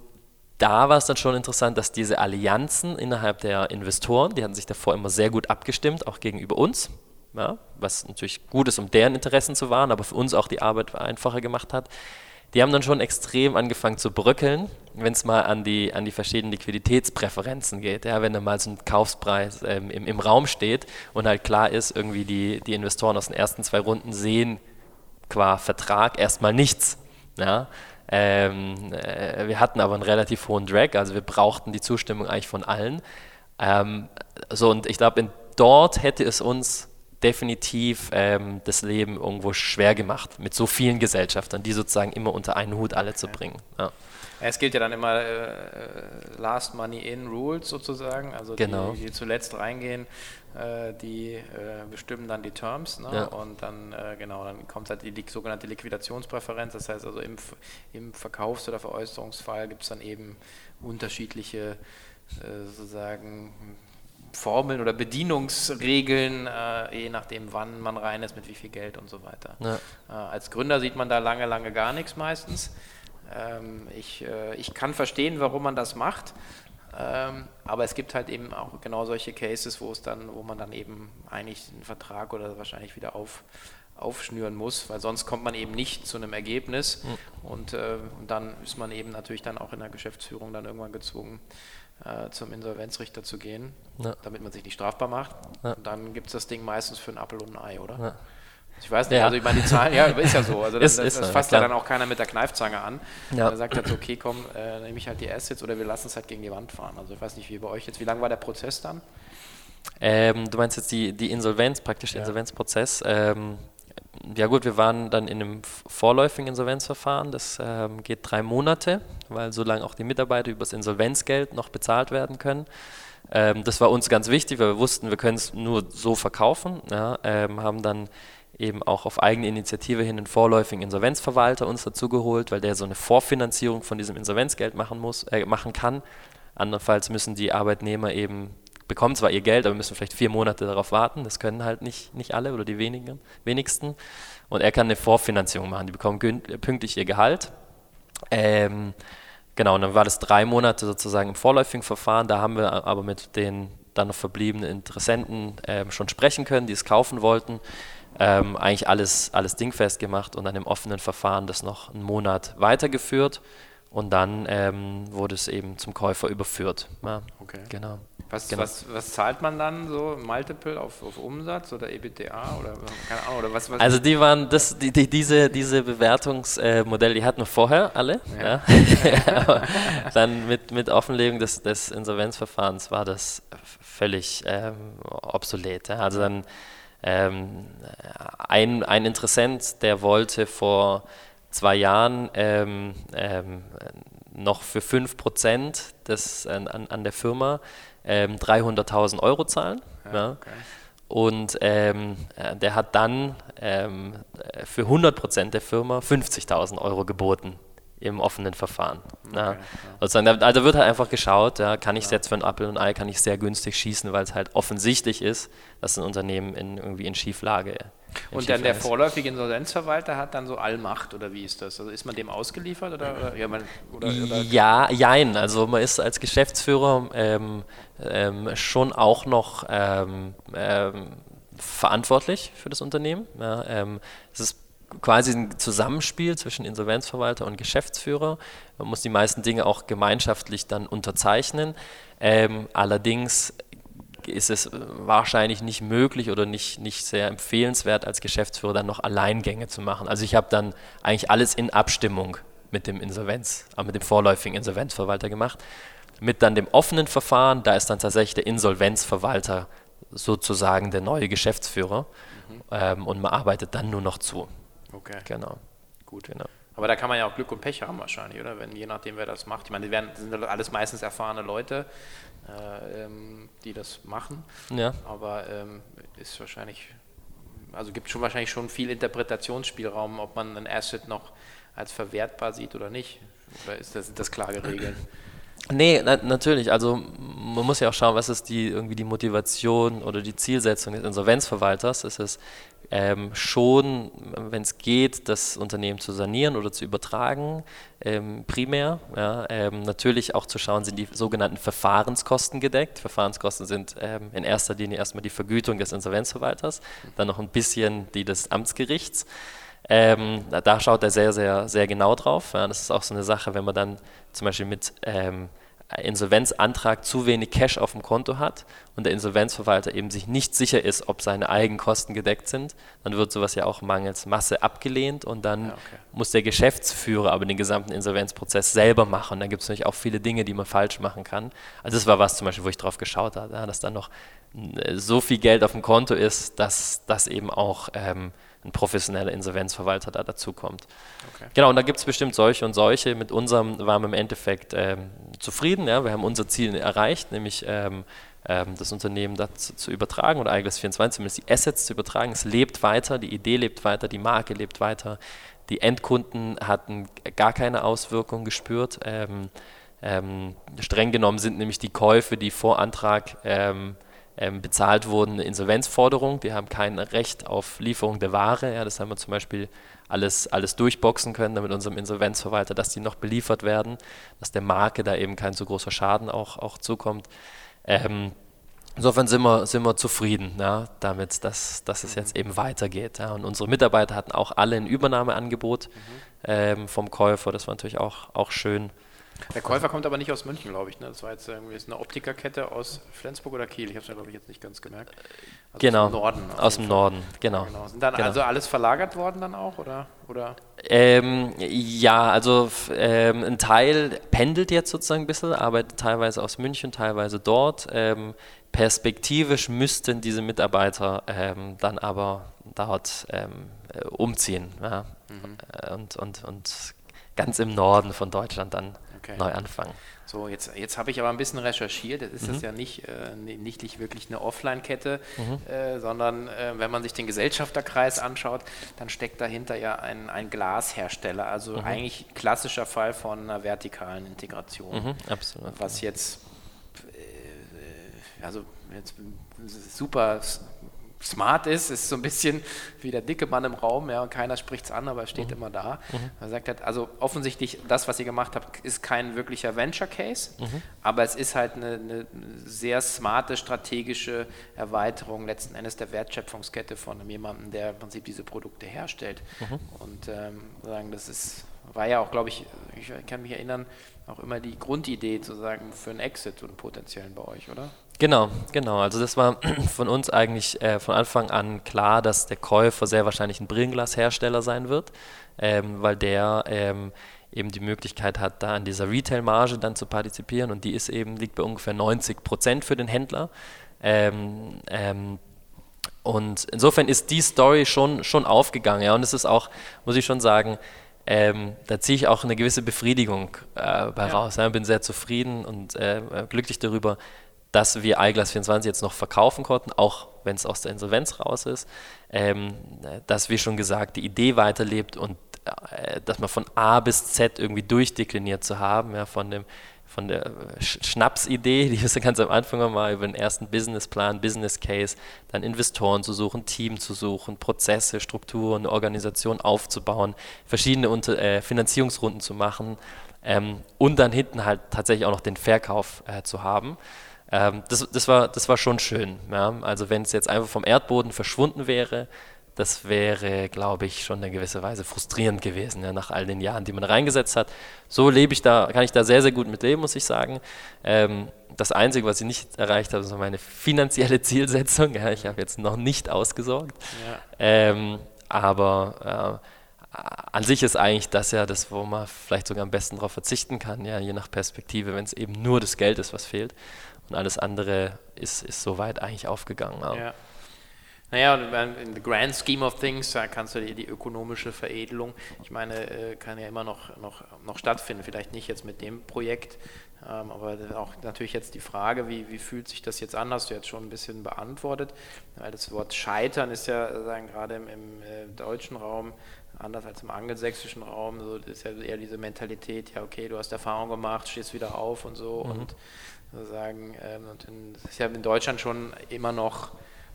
da war es dann schon interessant, dass diese Allianzen innerhalb der Investoren, die hatten sich davor immer sehr gut abgestimmt, auch gegenüber uns, ja, was natürlich gut ist, um deren Interessen zu wahren, aber für uns auch die Arbeit einfacher gemacht hat. Die haben dann schon extrem angefangen zu bröckeln, wenn es mal an die, an die verschiedenen Liquiditätspräferenzen geht. Ja, wenn da mal so ein Kaufspreis ähm, im, im Raum steht und halt klar ist, irgendwie die, die Investoren aus den ersten zwei Runden sehen qua Vertrag erstmal nichts. Ja, ähm, äh, wir hatten aber einen relativ hohen Drag, also wir brauchten die Zustimmung eigentlich von allen. Ähm, so und ich glaube, dort hätte es uns definitiv ähm, das Leben irgendwo schwer gemacht, mit so vielen Gesellschaftern, die sozusagen immer unter einen Hut alle zu bringen. Ja.
Es gilt ja dann immer äh, Last Money in Rules sozusagen, also
genau.
die, die zuletzt reingehen, äh, die äh, bestimmen dann die Terms ne? ja. und dann äh, genau, dann kommt halt die, die, sogenannte Liquidationspräferenz, das heißt also im, im Verkaufs- oder Veräußerungsfall gibt es dann eben unterschiedliche äh, sozusagen Formeln oder Bedienungsregeln, äh, je nachdem, wann man rein ist, mit wie viel Geld und so weiter. Ja. Äh, als Gründer sieht man da lange, lange gar nichts meistens. Ähm, ich, äh, ich kann verstehen, warum man das macht. Ähm, aber es gibt halt eben auch genau solche Cases, wo es dann, wo man dann eben eigentlich einen Vertrag oder wahrscheinlich wieder auf, aufschnüren muss, weil sonst kommt man eben nicht zu einem Ergebnis mhm. und, äh, dann ist man eben natürlich dann auch in der Geschäftsführung dann irgendwann gezwungen, äh, zum Insolvenzrichter zu gehen, ja. damit man sich nicht strafbar macht. Ja. Und dann gibt es das Ding meistens für einen Apfel und ein Ei, oder? Ja. Ich weiß nicht, ja. also ich meine, die Zahlen, ja, ist ja so. Also das, ist, das, das fasst ja dann auch keiner mit der Kneifzange an. Ja. Er sagt halt so, okay, komm, äh, nehme ich halt die Assets oder wir lassen es halt gegen die Wand fahren. Also ich weiß nicht, wie bei euch jetzt, wie lang war der Prozess dann?
Ähm, du meinst jetzt die, die Insolvenz, praktisch ja. Insolvenzprozess. Ähm, ja gut, wir waren dann in einem vorläufigen Insolvenzverfahren. Das ähm, geht drei Monate, weil solange auch die Mitarbeiter über das Insolvenzgeld noch bezahlt werden können. Ähm, das war uns ganz wichtig, weil wir wussten, wir können es nur so verkaufen. Ja, ähm, haben dann eben auch auf eigene Initiative hin einen vorläufigen Insolvenzverwalter uns dazu geholt, weil der so eine Vorfinanzierung von diesem Insolvenzgeld machen muss, äh, machen kann. Andernfalls müssen die Arbeitnehmer eben bekommen zwar ihr Geld, aber müssen vielleicht vier Monate darauf warten. Das können halt nicht, nicht alle oder die wenigen, wenigsten. Und er kann eine Vorfinanzierung machen. Die bekommen pünktlich ihr Gehalt. Ähm, genau, und dann war das drei Monate sozusagen im vorläufigen Verfahren. Da haben wir aber mit den dann noch verbliebenen Interessenten ähm, schon sprechen können, die es kaufen wollten ähm, eigentlich alles, alles dingfest gemacht und dann im offenen Verfahren das noch einen Monat weitergeführt und dann ähm, wurde es eben zum Käufer überführt. Ja,
okay. Genau. Was, genau. was, was, zahlt man dann so Multiple auf, auf Umsatz oder EBTA oder keine Ahnung oder was, was
Also die waren das die, die, diese diese Bewertungsmodelle, die hatten wir vorher alle. Ja. Ja. dann mit, mit Offenlegung des, des Insolvenzverfahrens war das völlig ähm, obsolet. Also dann ähm, ein, ein Interessent, der wollte vor zwei Jahren ähm, ähm, noch für 5% des, an, an der Firma 300.000 ähm, Euro zahlen. Ja, ja. Okay. und ähm, äh, der hat dann ähm, für 100% der Firma 50.000 Euro geboten im offenen Verfahren. Okay, ja. Also, also wird halt einfach geschaut, ja, kann ich ja. jetzt für ein Apple und Ei, kann ich sehr günstig schießen, weil es halt offensichtlich ist, dass ein Unternehmen in, irgendwie in Schieflage ist.
Und dann der vorläufige Insolvenzverwalter hat dann so Allmacht oder wie ist das? Also ist man dem ausgeliefert oder, oder, ja, man,
oder, oder ja, jein. Also man ist als Geschäftsführer ähm, ähm, schon auch noch ähm, ähm verantwortlich für das Unternehmen. Ja, ähm, es ist quasi ein Zusammenspiel zwischen Insolvenzverwalter und Geschäftsführer. Man muss die meisten Dinge auch gemeinschaftlich dann unterzeichnen. Ähm, allerdings ist es wahrscheinlich nicht möglich oder nicht, nicht sehr empfehlenswert, als Geschäftsführer dann noch Alleingänge zu machen. Also ich habe dann eigentlich alles in Abstimmung mit dem Insolvenz, äh, mit dem vorläufigen Insolvenzverwalter gemacht. Mit dann dem offenen Verfahren, da ist dann tatsächlich der Insolvenzverwalter sozusagen der neue Geschäftsführer mhm. ähm, und man arbeitet dann nur noch zu.
Okay.
Genau.
Gut. Genau. Aber da kann man ja auch Glück und Pech haben wahrscheinlich, oder? Wenn, je nachdem, wer das macht. Ich meine, die werden, sind alles meistens erfahrene Leute, äh, ähm, die das machen.
Ja.
Aber ähm, ist wahrscheinlich, also gibt schon wahrscheinlich schon viel Interpretationsspielraum, ob man ein Asset noch als verwertbar sieht oder nicht. Oder ist das, das klar geregelt?
Nee, na, natürlich. Also man muss ja auch schauen, was ist die irgendwie die Motivation oder die Zielsetzung des Insolvenzverwalters. Ist es ähm, schon, wenn es geht, das Unternehmen zu sanieren oder zu übertragen, ähm, primär. Ja, ähm, natürlich auch zu schauen, sind die sogenannten Verfahrenskosten gedeckt. Verfahrenskosten sind ähm, in erster Linie erstmal die Vergütung des Insolvenzverwalters, dann noch ein bisschen die des Amtsgerichts. Ähm, da schaut er sehr, sehr, sehr genau drauf. Ja, das ist auch so eine Sache, wenn man dann zum Beispiel mit ähm, Insolvenzantrag zu wenig Cash auf dem Konto hat und der Insolvenzverwalter eben sich nicht sicher ist, ob seine Eigenkosten gedeckt sind, dann wird sowas ja auch mangels Masse abgelehnt und dann ja, okay. muss der Geschäftsführer aber den gesamten Insolvenzprozess selber machen. Und dann gibt es natürlich auch viele Dinge, die man falsch machen kann. Also das war was zum Beispiel, wo ich drauf geschaut habe, ja, dass dann noch äh, so viel Geld auf dem Konto ist, dass das eben auch ähm, ein professioneller Insolvenzverwalter da dazukommt. Okay. Genau, und da gibt es bestimmt solche und solche. Mit unserem waren wir im Endeffekt ähm, zufrieden. Ja? Wir haben unser Ziel erreicht, nämlich ähm, ähm, das Unternehmen dazu zu übertragen oder iGlass 24 zumindest die Assets zu übertragen. Es lebt weiter, die Idee lebt weiter, die Marke lebt weiter. Die Endkunden hatten gar keine Auswirkungen gespürt. Ähm, ähm, streng genommen sind nämlich die Käufe, die vor Antrag ähm, ähm, bezahlt wurden, eine Insolvenzforderung. Die haben kein Recht auf Lieferung der Ware. Ja, das haben wir zum Beispiel alles, alles durchboxen können mit unserem Insolvenzverwalter, dass die noch beliefert werden, dass der Marke da eben kein so großer Schaden auch, auch zukommt. Ähm, insofern sind wir, sind wir zufrieden ja, damit, dass, dass es jetzt eben weitergeht. Ja. Und unsere Mitarbeiter hatten auch alle ein Übernahmeangebot mhm. ähm, vom Käufer. Das war natürlich auch, auch schön.
Der Käufer kommt aber nicht aus München, glaube ich. Ne? Das war jetzt irgendwie eine Optikerkette aus Flensburg oder Kiel. Ich habe es ja, glaube ich, jetzt nicht ganz gemerkt.
Also genau. Aus dem Norden. Aus dem Norden, genau. Genau.
Sind dann
genau.
also alles verlagert worden dann auch? Oder? oder?
Ähm, ja, also ähm, ein Teil pendelt jetzt sozusagen ein bisschen, arbeitet teilweise aus München, teilweise dort. Ähm, perspektivisch müssten diese Mitarbeiter ähm, dann aber dort ähm, äh, umziehen. Ja? Mhm. Und, und, und ganz im Norden von Deutschland dann okay. neu anfangen.
So, jetzt, jetzt habe ich aber ein bisschen recherchiert. Jetzt ist mhm. das ja nicht, äh, nicht, wirklich eine Offline-Kette, mhm. äh, sondern äh, wenn man sich den Gesellschafterkreis anschaut, dann steckt dahinter ja ein, ein Glashersteller. Also mhm. eigentlich klassischer Fall von einer vertikalen Integration.
Mhm, absolut.
Was jetzt, äh, also jetzt super smart ist, ist so ein bisschen wie der dicke Mann im Raum, ja, und keiner spricht es an, aber er steht mhm. immer da. Mhm. Er sagt halt, also offensichtlich, das, was ihr gemacht habt, ist kein wirklicher Venture Case, mhm. aber es ist halt eine, eine, sehr smarte strategische Erweiterung letzten Endes der Wertschöpfungskette von jemandem, der im Prinzip diese Produkte herstellt. Mhm. Und ähm, sagen, das ist, war ja auch, glaube ich, ich kann mich erinnern, auch immer die Grundidee zu sagen für einen Exit und einen potenziellen bei euch, oder?
Genau, genau. Also das war von uns eigentlich äh, von Anfang an klar, dass der Käufer sehr wahrscheinlich ein Brillenglashersteller sein wird, ähm, weil der ähm, eben die Möglichkeit hat, da an dieser Retail-Marge dann zu partizipieren und die ist eben, liegt bei ungefähr 90 Prozent für den Händler. Ähm, ähm, und insofern ist die Story schon, schon aufgegangen. Ja, und es ist auch, muss ich schon sagen, ähm, da ziehe ich auch eine gewisse Befriedigung äh, bei ja. raus. Ja. Bin sehr zufrieden und äh, glücklich darüber, dass wir iGlass 24 jetzt noch verkaufen konnten, auch wenn es aus der Insolvenz raus ist, ähm, dass wir schon gesagt, die Idee weiterlebt und äh, dass man von A bis Z irgendwie durchdekliniert zu haben, ja, von dem von der Schnapsidee, die wir ganz am Anfang mal über den ersten Businessplan, Business Case, dann Investoren zu suchen, Team zu suchen, Prozesse, Strukturen, Organisation aufzubauen, verschiedene Unter äh, Finanzierungsrunden zu machen ähm, und dann hinten halt tatsächlich auch noch den Verkauf äh, zu haben. Ähm, das, das, war, das war schon schön. Ja? Also wenn es jetzt einfach vom Erdboden verschwunden wäre, das wäre, glaube ich, schon in gewisser Weise frustrierend gewesen, ja, nach all den Jahren, die man reingesetzt hat. So lebe ich da, kann ich da sehr, sehr gut mit leben, muss ich sagen. Ähm, das Einzige, was ich nicht erreicht habe, ist meine finanzielle Zielsetzung. Ja, ich habe jetzt noch nicht ausgesorgt. Ja. Ähm, aber äh, an sich ist eigentlich das ja das, wo man vielleicht sogar am besten darauf verzichten kann, ja, je nach Perspektive, wenn es eben nur das Geld ist, was fehlt. Und alles andere ist, ist soweit eigentlich aufgegangen. Ja.
Naja, in the grand scheme of things, da kannst du die, die ökonomische Veredelung, ich meine, äh, kann ja immer noch, noch, noch stattfinden. Vielleicht nicht jetzt mit dem Projekt, ähm, aber auch natürlich jetzt die Frage, wie, wie fühlt sich das jetzt an, hast du jetzt schon ein bisschen beantwortet, weil das Wort Scheitern ist ja sagen, gerade im, im äh, deutschen Raum anders als im angelsächsischen Raum, so ist ja eher diese Mentalität, ja okay, du hast Erfahrung gemacht, stehst wieder auf und so mhm. und sozusagen, ähm, und in, das ist ja in Deutschland schon immer noch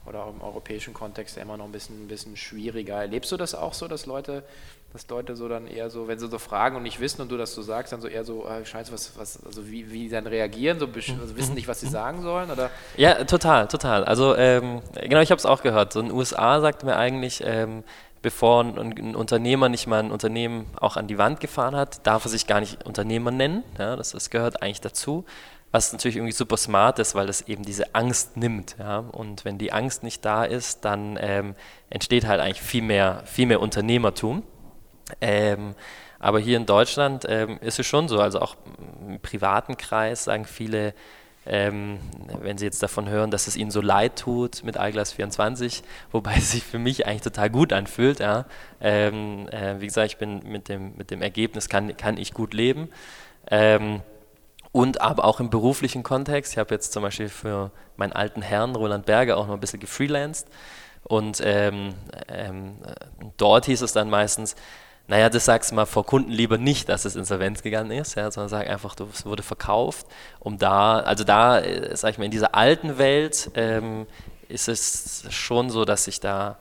oder auch im europäischen Kontext immer noch ein bisschen, ein bisschen schwieriger. Erlebst du das auch so, dass Leute, dass Leute so dann eher so, wenn sie so fragen und nicht wissen und du das so sagst, dann so eher so, äh, scheiße, was, was, also wie, wie dann reagieren, so also wissen nicht, was sie sagen sollen? Oder?
Ja, total, total. Also ähm, genau, ich habe es auch gehört. So in den USA sagt mir eigentlich, ähm, bevor ein, ein, Unternehmer nicht mal ein Unternehmen auch an die Wand gefahren hat, darf er sich gar nicht Unternehmer nennen. Ja, das, das gehört eigentlich dazu was natürlich irgendwie super smart ist, weil das eben diese Angst nimmt. Ja? Und wenn die Angst nicht da ist, dann ähm, entsteht halt eigentlich viel mehr, viel mehr Unternehmertum. Ähm, aber hier in Deutschland ähm, ist es schon so, also auch im privaten Kreis sagen viele, ähm, wenn sie jetzt davon hören, dass es ihnen so leid tut mit iGlass 24, wobei es sich für mich eigentlich total gut anfühlt. Ja? Ähm, äh, wie gesagt, ich bin mit dem, mit dem Ergebnis kann, kann ich gut leben. Und aber auch im beruflichen Kontext. Ich habe jetzt zum Beispiel für meinen alten Herrn Roland Berger auch noch ein bisschen gefreelanced. Und ähm, ähm, dort hieß es dann meistens, naja, das sagst du mal vor Kunden lieber nicht, dass es insolvenz gegangen ist, ja, sondern sag einfach, es wurde verkauft, um da, also da, äh, sag ich mal, in dieser alten Welt ähm, ist es schon so, dass sich da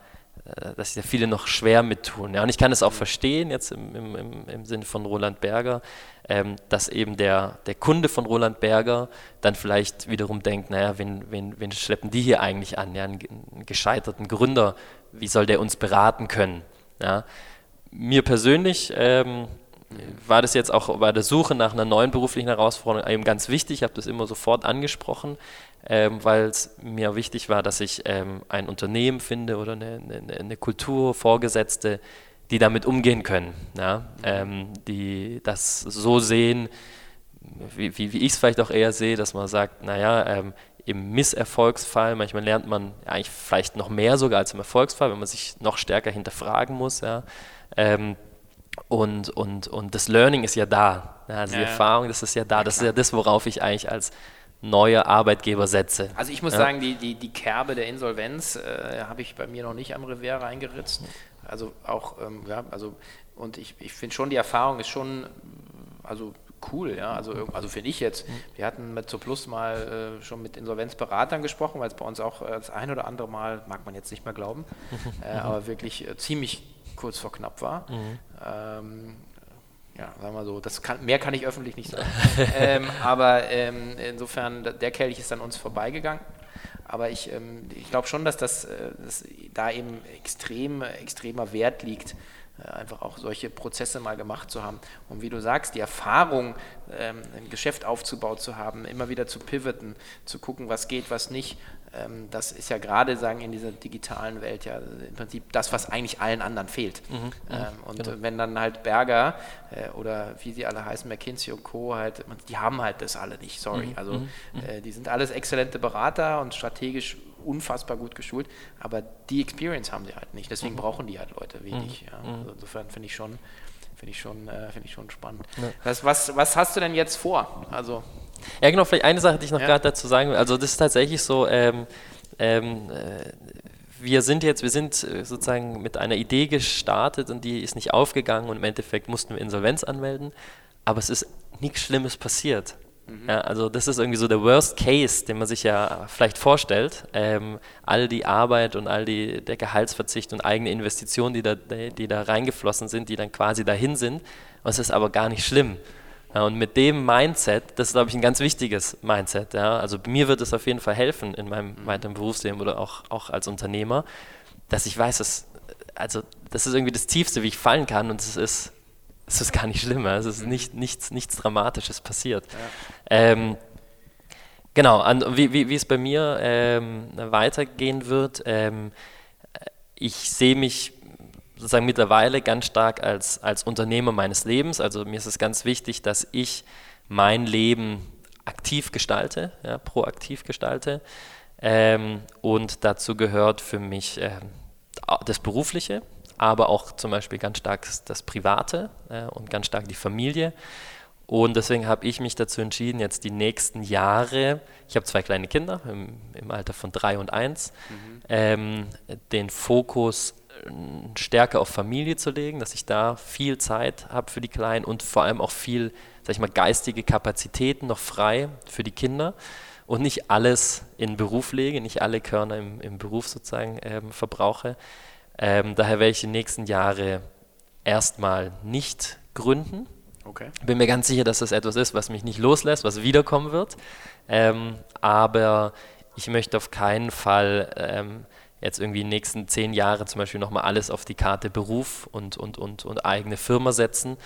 dass sich da viele noch schwer mittun. Ja, und ich kann es auch verstehen, jetzt im, im, im Sinne von Roland Berger, ähm, dass eben der, der Kunde von Roland Berger dann vielleicht wiederum denkt, naja, wen, wen, wen schleppen die hier eigentlich an? Ja, einen, einen gescheiterten Gründer, wie soll der uns beraten können? Ja, mir persönlich ähm, war das jetzt auch bei der Suche nach einer neuen beruflichen Herausforderung eben ganz wichtig. Ich habe das immer sofort angesprochen, ähm, weil es mir wichtig war, dass ich ähm, ein Unternehmen finde oder eine, eine, eine, Kultur, Vorgesetzte, die damit umgehen können, ja? ähm, die das so sehen, wie, wie, wie ich es vielleicht auch eher sehe, dass man sagt, naja, ähm, im Misserfolgsfall, manchmal lernt man eigentlich vielleicht noch mehr sogar als im Erfolgsfall, wenn man sich noch stärker hinterfragen muss, ja? Ähm, und, und, und das Learning ist ja da. Also ja, die Erfahrung, das ist ja da. das ist ja das, worauf ich eigentlich als neuer Arbeitgeber setze.
Also ich muss ja. sagen, die, die, die Kerbe der Insolvenz äh, habe ich bei mir noch nicht am Revers reingeritzt. Also auch, ähm, ja, also und ich, ich finde schon, die Erfahrung ist schon, also cool, ja, also, also finde ich jetzt. Wir hatten mit Plus mal äh, schon mit Insolvenzberatern gesprochen, weil es bei uns auch äh, das ein oder andere Mal, mag man jetzt nicht mehr glauben, äh, aber wirklich äh, ziemlich kurz vor knapp war. Mhm. Ähm, ja, sagen wir so, das kann, mehr kann ich öffentlich nicht sagen. ähm, aber ähm, insofern, der Kelch ist an uns vorbeigegangen. Aber ich, ähm, ich glaube schon, dass das äh, dass da eben extrem, extremer Wert liegt, äh, einfach auch solche Prozesse mal gemacht zu haben. Und wie du sagst, die Erfahrung, ähm, ein Geschäft aufzubauen zu haben, immer wieder zu pivoten, zu gucken, was geht, was nicht, das ist ja gerade, sagen, in dieser digitalen Welt ja im Prinzip das, was eigentlich allen anderen fehlt. Mhm, mhm ähm, und genau. wenn dann halt Berger äh, oder wie sie alle heißen, McKinsey und Co., halt, die haben halt das alle nicht, sorry. Mhm, also mhm, mhm. äh, die sind alles exzellente Berater und strategisch unfassbar gut geschult, aber die Experience haben sie halt nicht. Deswegen brauchen die halt Leute wie dich. Ja. Also insofern finde ich schon, finde ich schon, äh, finde ich schon spannend. Ja. Was, was, was hast du denn jetzt vor? Also
Ja, genau, vielleicht eine Sache, die ich noch ja. gerade dazu sagen will. Also das ist tatsächlich so, ähm, ähm, äh, wir sind jetzt, wir sind äh, sozusagen mit einer Idee gestartet und die ist nicht aufgegangen und im Endeffekt mussten wir Insolvenz anmelden, aber es ist nichts Schlimmes passiert. Mhm. Ja, also das ist irgendwie so der Worst Case, den man sich ja vielleicht vorstellt. Ähm, all die Arbeit und all die, der Gehaltsverzicht und eigene Investitionen, die da, die da reingeflossen sind, die dann quasi dahin sind. Und es ist aber gar nicht schlimm. Und mit dem Mindset, das ist, glaube ich, ein ganz wichtiges Mindset. Ja. Also mir wird es auf jeden Fall helfen in meinem mhm. weiteren Berufsleben oder auch, auch als Unternehmer, dass ich weiß, dass, also, das ist irgendwie das Tiefste, wie ich fallen kann und es ist es ist gar nicht schlimm, es ist mhm. nicht, nichts, nichts Dramatisches passiert. Ja. Ähm, genau, an, wie, wie, wie es bei mir ähm, weitergehen wird, ähm, ich sehe mich sozusagen mittlerweile ganz stark als, als Unternehmer meines Lebens. Also mir ist es ganz wichtig, dass ich mein Leben aktiv gestalte, ja, proaktiv gestalte. Ähm, und dazu gehört für mich äh, das Berufliche, aber auch zum Beispiel ganz stark das Private äh, und ganz stark die Familie. Und deswegen habe ich mich dazu entschieden, jetzt die nächsten Jahre, ich habe zwei kleine Kinder im, im, Alter von drei und eins, mhm. ähm, den Fokus stärker auf Familie zu legen, dass ich da viel Zeit habe für die Kleinen und vor allem auch viel, sag ich mal, geistige Kapazitäten noch frei für die Kinder und nicht alles in Beruf lege, nicht alle Körner im, im Beruf sozusagen ähm, verbrauche. Ähm, daher werde ich die nächsten Jahre erstmal nicht gründen. Okay. Bin mir ganz sicher, dass das etwas ist, was mich nicht loslässt, was wiederkommen wird. Ähm, aber ich möchte auf keinen Fall ähm, jetzt irgendwie in den nächsten zehn Jahren zum Beispiel nochmal alles auf die Karte Beruf und, und, und, und eigene Firma setzen.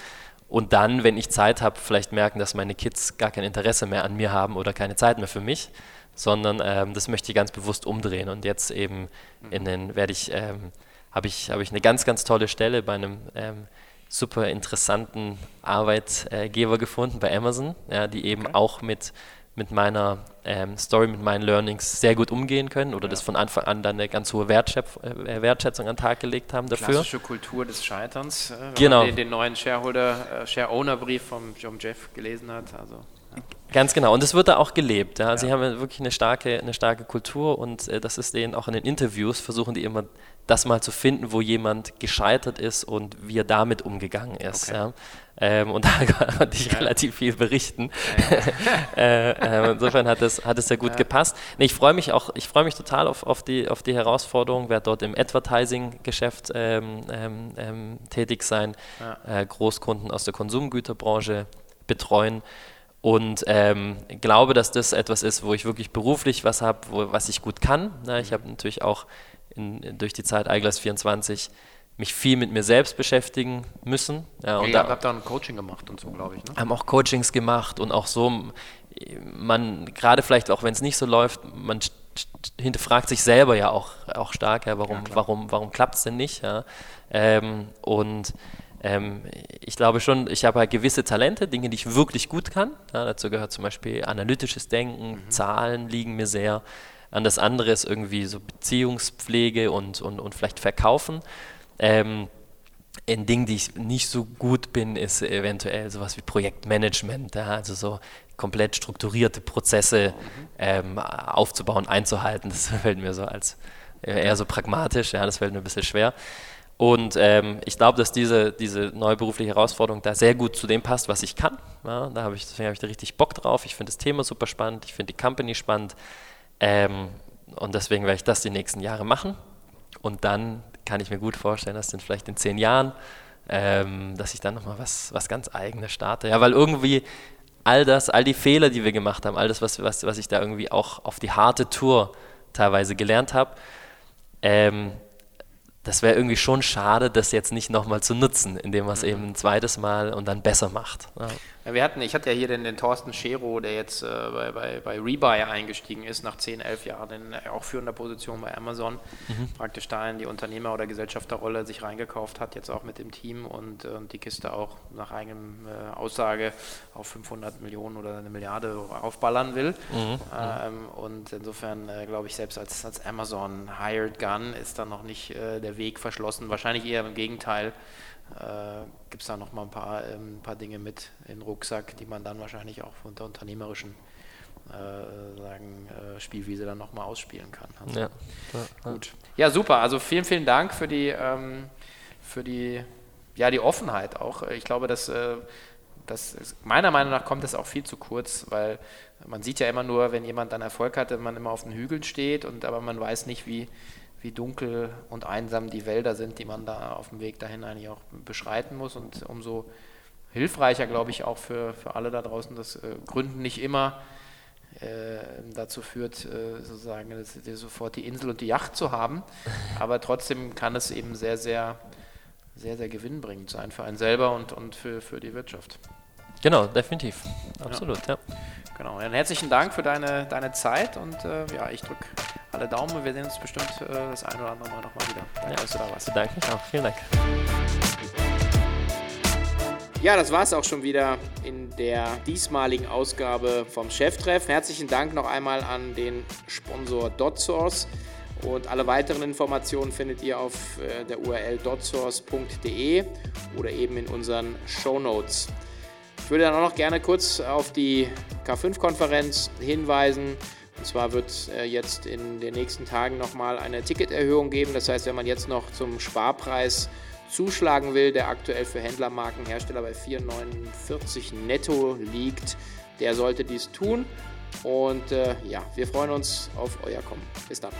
Und dann, wenn ich Zeit habe, vielleicht merken, dass meine Kids gar kein Interesse mehr an mir haben oder keine Zeit mehr für mich, sondern ähm, das möchte ich ganz bewusst umdrehen. Und jetzt eben in den, werde ich ähm, habe ich, hab ich eine ganz, ganz tolle Stelle bei einem ähm, super interessanten Arbeitgeber gefunden, bei Amazon, ja, die eben okay. auch mit, mit meiner ähm, Story, mit meinen Learnings sehr gut umgehen können oder ja. das von Anfang an dann eine ganz hohe Wertschätz äh, Wertschätzung an den Tag gelegt haben dafür.
Klassische Kultur des Scheiterns, äh, wenn
genau. man
den, den neuen Shareholder, äh, Share-Owner-Brief vom John Jeff gelesen hat. Also.
Ganz genau. Und es wird da auch gelebt. Ja. ja. Sie haben wirklich eine starke, eine starke Kultur und äh, das ist denen auch in den Interviews, versuchen die immer das mal zu finden, wo jemand gescheitert ist und wie er damit umgegangen ist. Okay. Ja. Ähm, und da konnte ich ja. relativ viel berichten. äh, äh, insofern hat es, hat es sehr gut gepasst. Nee, ich freue mich auch, ich freue mich total auf, auf, die, auf die Herausforderung, werde dort im Advertising-Geschäft ähm, ähm, ähm tätig sein, äh, Großkunden aus der Konsumgüterbranche betreuen und ähm, glaube, dass das etwas ist, wo ich wirklich beruflich was habe, was ich gut kann. Na, ich habe natürlich auch in, durch die Zeit Eyeglass 24 mich viel mit mir selbst beschäftigen müssen.
Ja, und ja, da, habt da ein Coaching gemacht und so, glaube ich. Ne?
Haben auch Coachings gemacht und auch so, man, gerade vielleicht auch wenn es nicht so läuft, man hinterfragt sich selber ja auch, auch stark, ja, warum, ja, warum, warum klappt es denn nicht? Ja? Ähm, und ähm, ich glaube schon, ich habe halt gewisse Talente, Dinge, die ich wirklich gut kann. Ja, dazu gehört zum Beispiel analytisches Denken, mhm. Zahlen liegen mir sehr. An das andere ist irgendwie so Beziehungspflege und, und, und vielleicht Verkaufen. Ähm, in Dingen, die ich nicht so gut bin, ist eventuell sowas wie Projektmanagement, ja, also so komplett strukturierte Prozesse mhm. ähm, aufzubauen, einzuhalten. Das fällt mir so als eher so pragmatisch, ja, das fällt mir ein bisschen schwer. Und ähm, ich glaube, dass diese, diese neue berufliche Herausforderung da sehr gut zu dem passt, was ich kann. Ja, da habe ich, deswegen habe ich da richtig Bock drauf. Ich finde das Thema super spannend, ich finde die Company spannend. Ähm, und deswegen werde ich das die nächsten Jahre machen. Und dann kann ich mir gut vorstellen, dass dann vielleicht in zehn Jahren, ähm, dass ich dann nochmal was, was ganz Eigenes starte. Ja, weil irgendwie all das, all die Fehler, die wir gemacht haben, all das, was, was, was ich da irgendwie auch auf die harte Tour teilweise gelernt habe, ähm, das wäre irgendwie schon schade, das jetzt nicht nochmal zu nutzen, indem man es mhm. eben ein zweites Mal und dann besser macht. Ja.
Ja, wir hatten, ich hatte ja hier den, den Thorsten Schero, der jetzt äh, bei, bei, bei Rebuy eingestiegen ist, nach 10, 11 Jahren in äh, auch führender Position bei Amazon, mhm. praktisch da in die Unternehmer- oder Gesellschafterrolle sich reingekauft hat, jetzt auch mit dem Team und, und äh, die Kiste auch nach eigenem äh, Aussage auf 500 Millionen oder eine Milliarde aufballern will. Mhm. Ähm, und insofern äh, glaube ich, selbst als, als Amazon Hired Gun ist da noch nicht äh, der Weg verschlossen, wahrscheinlich eher im Gegenteil äh, gibt es da noch mal ein paar, ähm, ein paar Dinge mit in den Rucksack, die man dann wahrscheinlich auch unter unternehmerischen äh, sagen, äh, Spielwiese dann nochmal ausspielen kann. Also, ja. Gut. Ja, super. Also vielen, vielen Dank für die, ähm, für die, ja, die Offenheit auch. Ich glaube, dass äh, das ist, meiner Meinung nach kommt das auch viel zu kurz, weil man sieht ja immer nur, wenn jemand dann Erfolg hat, wenn man immer auf den Hügeln steht und aber man weiß nicht, wie, wie dunkel und einsam die Wälder sind, die man da auf dem Weg dahin eigentlich auch beschreiten muss und umso hilfreicher, glaube ich, auch für, für alle da draußen, dass äh, Gründen nicht immer äh, dazu führt, äh, sozusagen sofort die Insel und die Yacht zu haben. Aber trotzdem kann es eben sehr, sehr, sehr, sehr gewinnbringend sein für einen selber und, und für, für die Wirtschaft.
Genau, definitiv. Absolut, ja.
ja. Genau, dann herzlichen Dank für deine, deine Zeit und äh, ja, ich drücke alle Daumen. Wir sehen uns bestimmt äh, das ein oder andere Mal nochmal wieder.
Danke, ja. dass du da warst. Danke auch. Vielen Dank.
Ja, das war es auch schon wieder in der diesmaligen Ausgabe vom Cheftreff. Herzlichen Dank noch einmal an den Sponsor DotSource. Und alle weiteren Informationen findet ihr auf äh, der URL dotsource.de oder eben in unseren Show Notes. Ich würde dann auch noch gerne kurz auf die K5-Konferenz hinweisen. Und zwar wird es äh, jetzt in den nächsten Tagen nochmal eine Ticketerhöhung geben. Das heißt, wenn man jetzt noch zum Sparpreis zuschlagen will, der aktuell für Händlermarkenhersteller bei 4,49 netto liegt, der sollte dies tun. Und äh, ja, wir freuen uns auf euer Kommen. Bis dann.